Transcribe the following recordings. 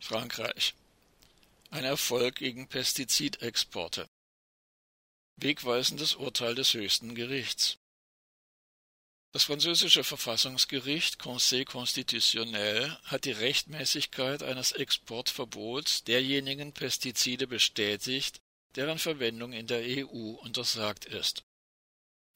Frankreich. Ein Erfolg gegen Pestizidexporte. Wegweisendes Urteil des höchsten Gerichts. Das französische Verfassungsgericht Conseil constitutionnel hat die Rechtmäßigkeit eines Exportverbots derjenigen Pestizide bestätigt, deren Verwendung in der EU untersagt ist.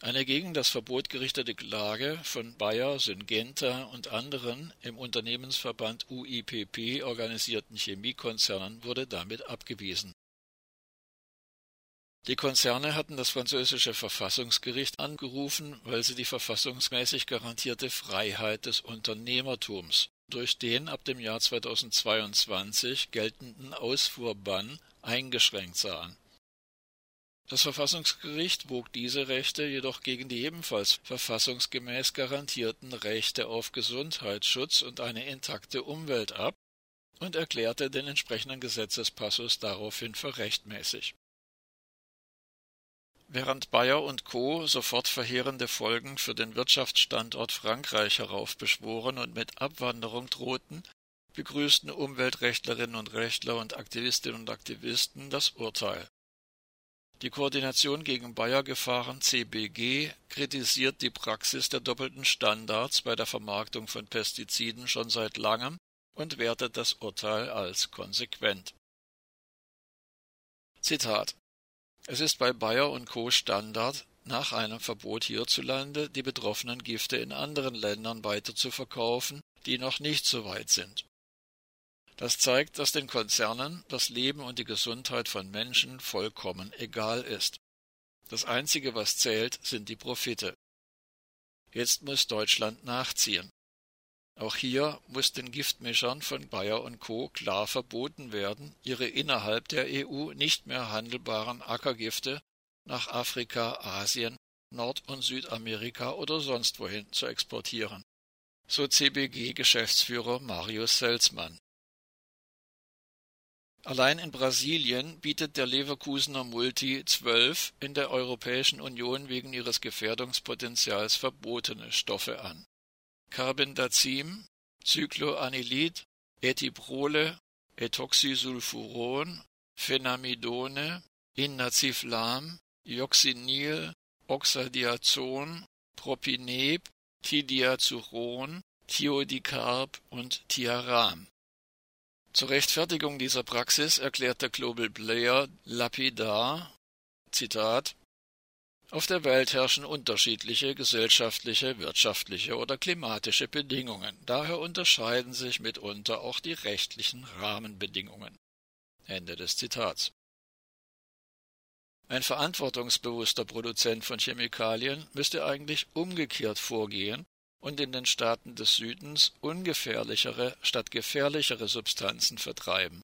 Eine gegen das Verbot gerichtete Klage von Bayer, Syngenta und anderen im Unternehmensverband UIPP organisierten Chemiekonzernen wurde damit abgewiesen. Die Konzerne hatten das französische Verfassungsgericht angerufen, weil sie die verfassungsmäßig garantierte Freiheit des Unternehmertums durch den ab dem Jahr 2022 geltenden Ausfuhrbann eingeschränkt sahen das Verfassungsgericht wog diese Rechte jedoch gegen die ebenfalls verfassungsgemäß garantierten Rechte auf Gesundheitsschutz und eine intakte Umwelt ab und erklärte den entsprechenden Gesetzespassus daraufhin für rechtmäßig. Während Bayer und Co. sofort verheerende Folgen für den Wirtschaftsstandort Frankreich heraufbeschworen und mit Abwanderung drohten, begrüßten Umweltrechtlerinnen und Rechtler und Aktivistinnen und Aktivisten das Urteil die Koordination gegen Bayer-Gefahren (CBG) kritisiert die Praxis der doppelten Standards bei der Vermarktung von Pestiziden schon seit langem und wertet das Urteil als konsequent. Zitat Es ist bei Bayer und Co. Standard, nach einem Verbot hierzulande die betroffenen Gifte in anderen Ländern weiterzuverkaufen, die noch nicht so weit sind das zeigt, dass den Konzernen das Leben und die Gesundheit von Menschen vollkommen egal ist. Das Einzige, was zählt, sind die Profite. Jetzt muss Deutschland nachziehen. Auch hier muss den Giftmischern von Bayer und Co. klar verboten werden, ihre innerhalb der EU nicht mehr handelbaren Ackergifte nach Afrika, Asien, Nord- und Südamerika oder sonst wohin zu exportieren. So CBG-Geschäftsführer Marius Selzmann. Allein in Brasilien bietet der Leverkusener Multi 12 in der Europäischen Union wegen ihres Gefährdungspotenzials verbotene Stoffe an. Carbendazim, Cycloanilid, Ethiprole, Ethoxysulfuron, Phenamidone, Innaciflam, Ioxinil, Oxadiazon, Propineb, Tidiazuron, Thiodicarb und Thiaram zur Rechtfertigung dieser Praxis erklärt der Global Player lapidar: Zitat Auf der Welt herrschen unterschiedliche gesellschaftliche, wirtschaftliche oder klimatische Bedingungen, daher unterscheiden sich mitunter auch die rechtlichen Rahmenbedingungen. Ende des Zitats. Ein verantwortungsbewusster Produzent von Chemikalien müsste eigentlich umgekehrt vorgehen und in den Staaten des Südens ungefährlichere statt gefährlichere Substanzen vertreiben.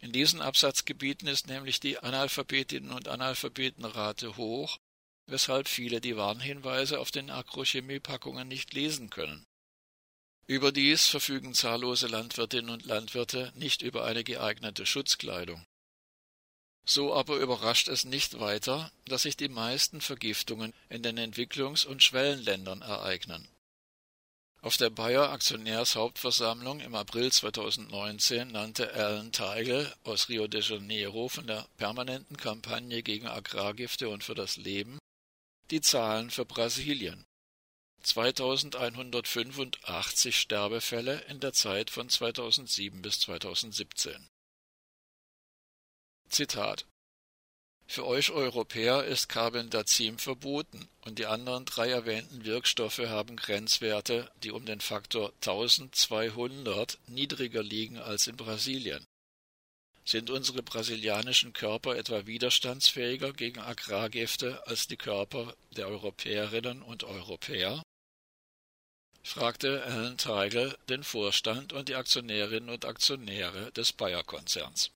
In diesen Absatzgebieten ist nämlich die Analphabetinnen- und Analphabetenrate hoch, weshalb viele die Warnhinweise auf den Agrochemiepackungen nicht lesen können. Überdies verfügen zahllose Landwirtinnen und Landwirte nicht über eine geeignete Schutzkleidung. So aber überrascht es nicht weiter, dass sich die meisten Vergiftungen in den Entwicklungs- und Schwellenländern ereignen auf der Bayer Aktionärshauptversammlung im April 2019 nannte Alan Teigel aus Rio de Janeiro von der permanenten Kampagne gegen Agrargifte und für das Leben die Zahlen für Brasilien. 2185 Sterbefälle in der Zeit von 2007 bis 2017. Zitat für euch Europäer ist Carbendazim verboten, und die anderen drei erwähnten Wirkstoffe haben Grenzwerte, die um den Faktor 1200 niedriger liegen als in Brasilien. Sind unsere brasilianischen Körper etwa widerstandsfähiger gegen Agrargifte als die Körper der Europäerinnen und Europäer? fragte Alan Teigel den Vorstand und die Aktionärinnen und Aktionäre des Bayer-Konzerns.